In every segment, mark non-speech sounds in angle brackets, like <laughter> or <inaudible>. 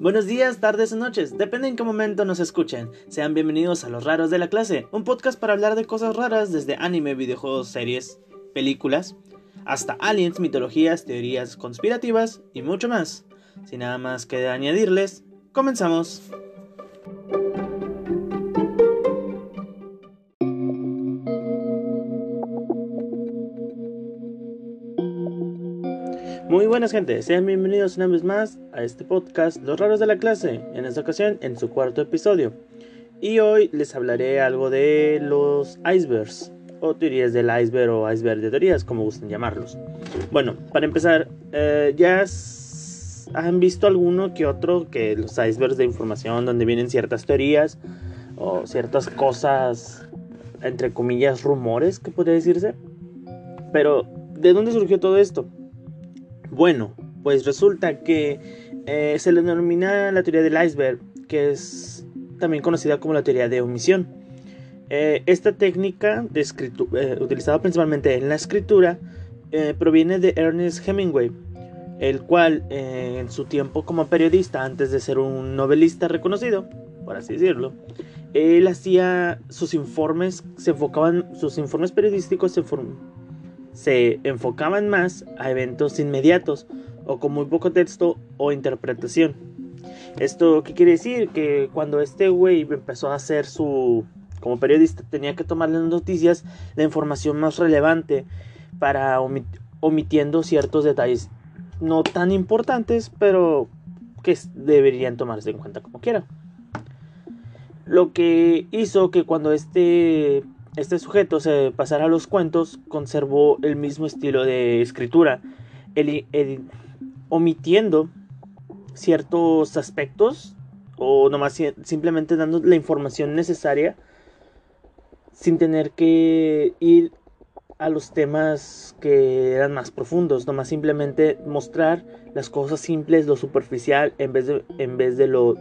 Buenos días, tardes o noches, depende en qué momento nos escuchen. Sean bienvenidos a Los Raros de la Clase, un podcast para hablar de cosas raras desde anime, videojuegos, series, películas, hasta aliens, mitologías, teorías conspirativas y mucho más. Sin nada más que añadirles, comenzamos. Buenas gente, sean bienvenidos una vez más a este podcast Los Raros de la Clase, en esta ocasión en su cuarto episodio. Y hoy les hablaré algo de los icebergs, o teorías del iceberg o iceberg de teorías, como gusten llamarlos. Bueno, para empezar, eh, ya han visto alguno que otro que los icebergs de información donde vienen ciertas teorías o ciertas cosas, entre comillas, rumores, que podría decirse. Pero, ¿de dónde surgió todo esto? Bueno, pues resulta que eh, se le denomina la teoría del iceberg, que es también conocida como la teoría de omisión. Eh, esta técnica de eh, utilizada principalmente en la escritura proviene de Ernest Hemingway, el cual en su tiempo como periodista, antes de ser un novelista reconocido, por así decirlo, él hacía sus informes, se enfocaban, sus informes periodísticos se, se enfocaban más a eventos inmediatos o con muy poco texto o interpretación. ¿Esto qué quiere decir? Que cuando este güey empezó a hacer su... como periodista tenía que tomar las noticias la información más relevante para omitiendo ciertos detalles no tan importantes, pero que deberían tomarse en cuenta como quiera. Lo que hizo que cuando este este sujeto se pasara a los cuentos, conservó el mismo estilo de escritura, omitiendo ciertos aspectos o nomás simplemente dando la información necesaria sin tener que ir a los temas que eran más profundos, nomás simplemente mostrar las cosas simples, lo superficial, en vez de, en vez de lo,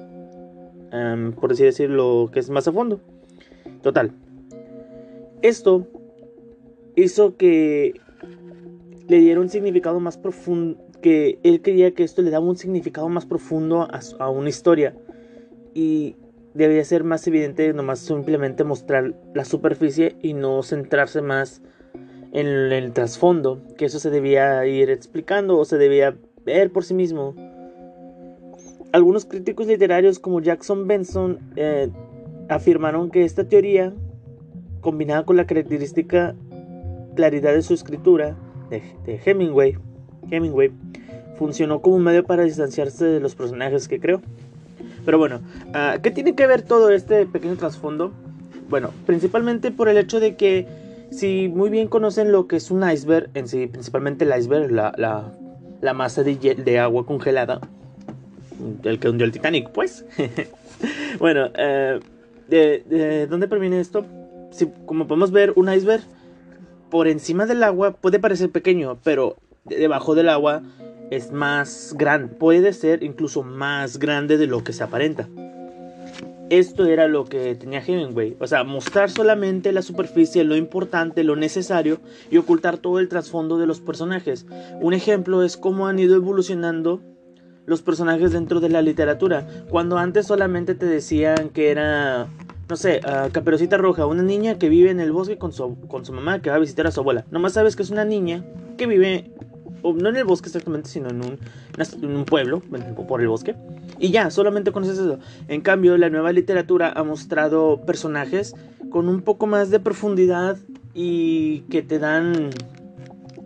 por así decirlo, que es más a fondo. Total, esto hizo que le diera un significado más profundo, que él creía que esto le daba un significado más profundo a, una historia y debía ser más evidente nomás simplemente mostrar la superficie y no centrarse más en el trasfondo, que eso se debía ir explicando o se debía ver por sí mismo. Algunos críticos literarios como Jackson Benson eh, afirmaron que esta teoría combinada con la característica claridad de su escritura de, Hemingway, Hemingway, funcionó como un medio para distanciarse de los personajes que creó. Pero bueno, ah, ¿qué tiene que ver todo este pequeño trasfondo? Bueno, principalmente por el hecho de que si muy bien conocen lo que es un iceberg, en sí, principalmente el iceberg, la, la, masa de, de, agua congelada, el que hundió el Titanic, pues. <laughs> bueno, eh, ¿de, ¿de dónde proviene esto? Como podemos ver, un iceberg por encima del agua puede parecer pequeño, pero debajo del agua es más grande, puede ser incluso más grande de lo que se aparenta. Esto era lo que tenía Hemingway, o sea, mostrar solamente la superficie, lo importante, lo necesario y ocultar todo el trasfondo de los personajes. Un ejemplo es cómo han ido evolucionando los personajes dentro de la literatura, cuando antes solamente te decían que era no sé, a Caperucita Roja, una niña que vive en el bosque con su, con su mamá que va a visitar a su abuela. Nomás sabes que es una niña que vive, no en el bosque exactamente, sino en un, en un pueblo, por el bosque. Y ya, solamente conoces eso. En cambio, la nueva literatura ha mostrado personajes con un poco más de profundidad y que te dan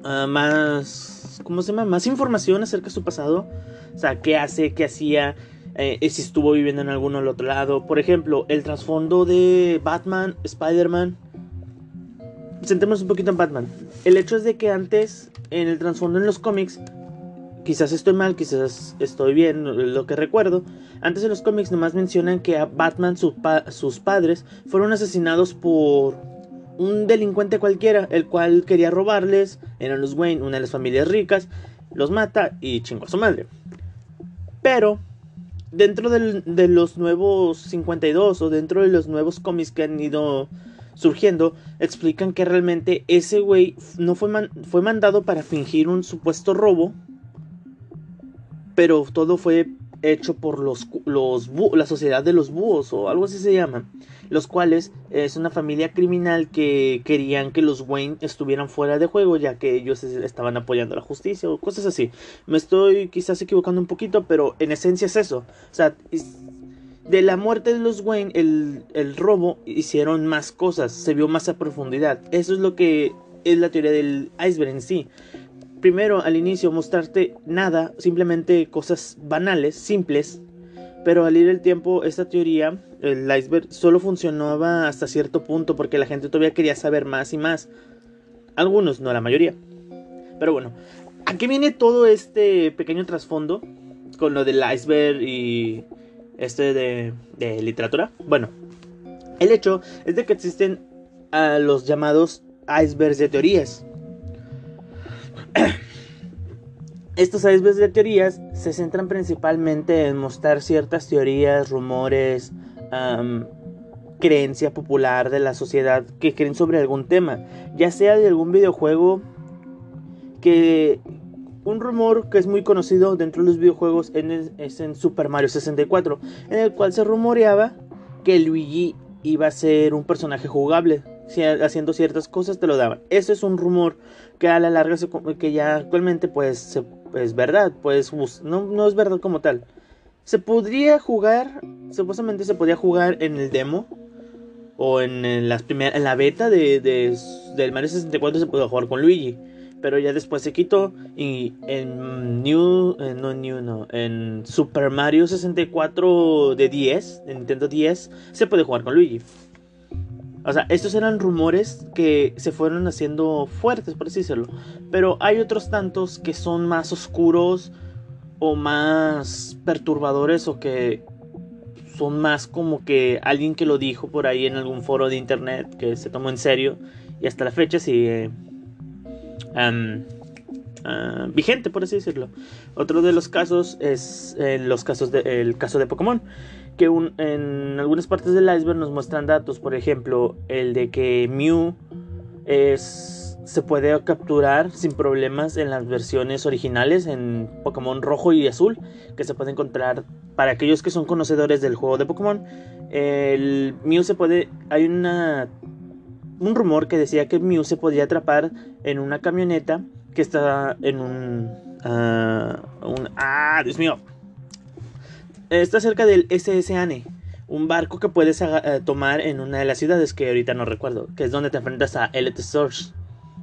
ah, más, ¿cómo se llama? Más información acerca de su pasado. O sea, qué hace, qué hacía, eh, si estuvo viviendo en algún otro lado. Por ejemplo, el trasfondo de Batman, Spider-Man. Sentémonos un poquito en Batman. El hecho es de que antes, en el trasfondo en los cómics, quizás estoy mal, quizás estoy bien, lo que recuerdo. Antes en los cómics nomás mencionan que a Batman, sus padres, fueron asesinados por un delincuente cualquiera, el cual quería robarles. Eran los Wayne, una de las familias ricas. Los mata y chingó a su madre. Pero dentro de los nuevos 52 o dentro de los nuevos cómics que han ido surgiendo, explican que realmente ese güey no fue, fue mandado para fingir un supuesto robo, pero todo fue hecho por los, los la sociedad de los búhos o algo así se llama, los cuales es una familia criminal que querían que los Wayne estuvieran fuera de juego ya que ellos estaban apoyando la justicia o cosas así. Me estoy quizás equivocando un poquito, pero en esencia es eso. O sea, de la muerte de los Wayne, el, el robo, hicieron más cosas, se vio más a profundidad. Eso es lo que es la teoría del iceberg en sí primero al inicio mostrarte nada, simplemente cosas banales, simples, pero al ir el tiempo esta teoría, el iceberg, solo funcionaba hasta cierto punto porque la gente todavía quería saber más y más. Algunos, no la mayoría. Pero bueno, ¿a qué viene todo este pequeño trasfondo con lo del iceberg y este de, de literatura? Bueno, el hecho es de que existen a los llamados icebergs de teorías <clears throat> Estos icebergs de teorías se centran principalmente en mostrar ciertas teorías, rumores, creencia popular de la sociedad que creen sobre algún tema, ya sea de algún videojuego que un rumor que es muy conocido dentro de los videojuegos es en Super Mario 64, en el cual se rumoreaba que Luigi iba a ser un personaje jugable haciendo ciertas cosas te lo daban. Eso es un rumor que a la larga que ya actualmente pues es verdad, pues no, no es verdad como tal. Se podría jugar, supuestamente se podía jugar en el demo o en, las primeras en la beta de, de, del Mario 64 se podía jugar con Luigi, pero ya después se quitó y en New no New no, en Super Mario 64 de 10, en Nintendo 10 se puede jugar con Luigi. O sea, estos eran rumores que se fueron haciendo fuertes, por así decirlo. Pero hay otros tantos que son más oscuros o más perturbadores o que son más como que alguien que lo dijo por ahí en algún foro de internet que se tomó en serio y hasta la fecha sigue ah, vigente, por así decirlo. Otro de los casos es eh, los casos el caso de Pokémon en algunas partes del iceberg nos muestran datos, por ejemplo, el de que Mew es, se puede capturar sin problemas en las versiones originales en Pokémon rojo y azul, que se puede encontrar para aquellos que son conocedores del juego de Pokémon. El Mew se puede, hay una un rumor que decía que Mew se podía atrapar en una camioneta que está en un, uh, un ah, Dios mío, está cerca del SSN, un barco que puedes eh, tomar en una de las ciudades que ahorita no recuerdo, que es donde te enfrentas a Elite Source.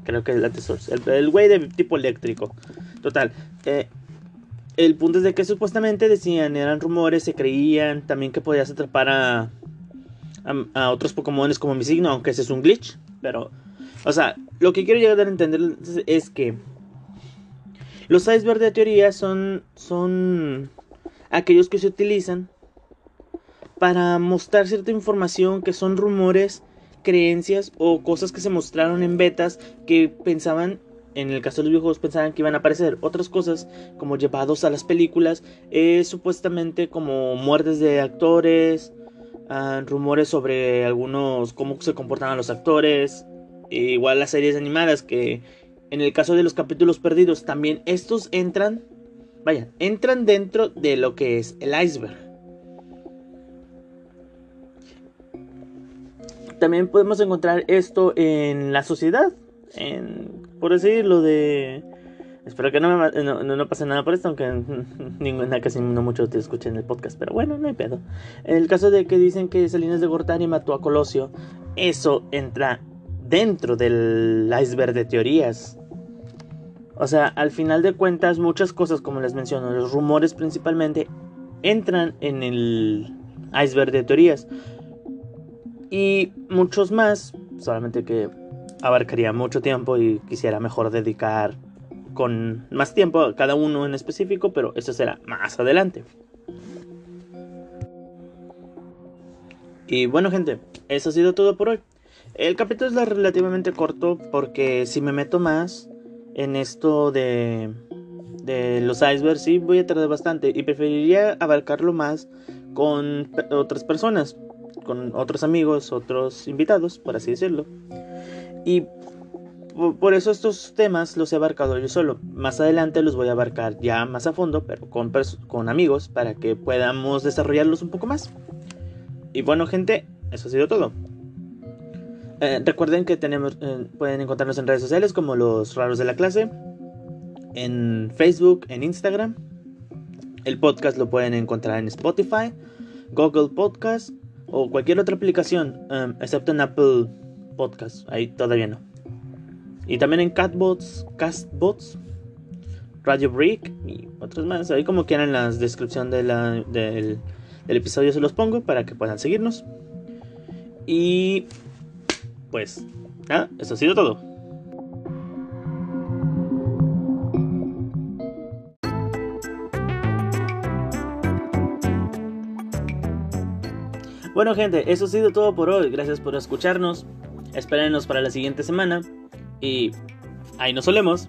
Creo que es Elite Source, el güey de tipo eléctrico. Total. Eh, el punto es de que supuestamente decían, eran rumores, se creían también que podías atrapar a, a, otros Pokémon como mi signo, aunque ese es un glitch. Pero, o sea, lo que quiero llegar a entender es que los icebergs de teoría son, son aquellos que se utilizan para mostrar cierta información que son rumores, creencias o cosas que se mostraron en betas que pensaban, en el caso de los videojuegos, pensaban que iban a aparecer. Otras cosas, como llevados a las películas, es supuestamente como muertes de actores, ah, rumores sobre algunos, cómo se comportaban los actores, e igual las series animadas que en el caso de los capítulos perdidos también estos entran vaya, entran dentro de lo que es el iceberg. También podemos encontrar esto en la sociedad, en, por decirlo de... Espero que no, me, no, pase nada por esto, aunque <laughs> ninguna, casi no mucho te escuchen en el podcast, pero bueno, no hay pedo. En el caso de que dicen que Salinas de Gortari mató a Colosio, eso entra dentro del iceberg de teorías o sea, al final de cuentas, muchas cosas, como les menciono, los rumores principalmente, entran en el iceberg de teorías. Y muchos más, solamente que abarcaría mucho tiempo y quisiera mejor dedicar con más tiempo a cada uno en específico, pero eso será más adelante. Y bueno gente, eso ha sido todo por hoy. El capítulo es relativamente corto porque si me meto más en esto de, los icebergs, sí voy a tardar bastante y preferiría abarcarlo más con otras personas, con otros amigos, otros invitados, por así decirlo. Y por eso estos temas los he abarcado yo solo. Más adelante los voy a abarcar ya más a fondo, pero con, con amigos, para que podamos desarrollarlos un poco más. Y bueno, gente, eso ha sido todo. Eh, recuerden que tenemos, eh, pueden encontrarnos en redes sociales como los raros de la clase, en Facebook, en Instagram. El podcast lo pueden encontrar en Spotify, Google Podcast o cualquier otra aplicación, um, excepto en Apple Podcast. Ahí todavía no. Y también en Catbots, Castbots, Radio Break y otros más. Ahí como quieran en la descripción del, del episodio se los pongo para que puedan seguirnos. Y pues nada, eso ha sido todo. Bueno gente, eso ha sido todo por hoy. Gracias por escucharnos. Espérenos para la siguiente semana. Y ahí nos solemos.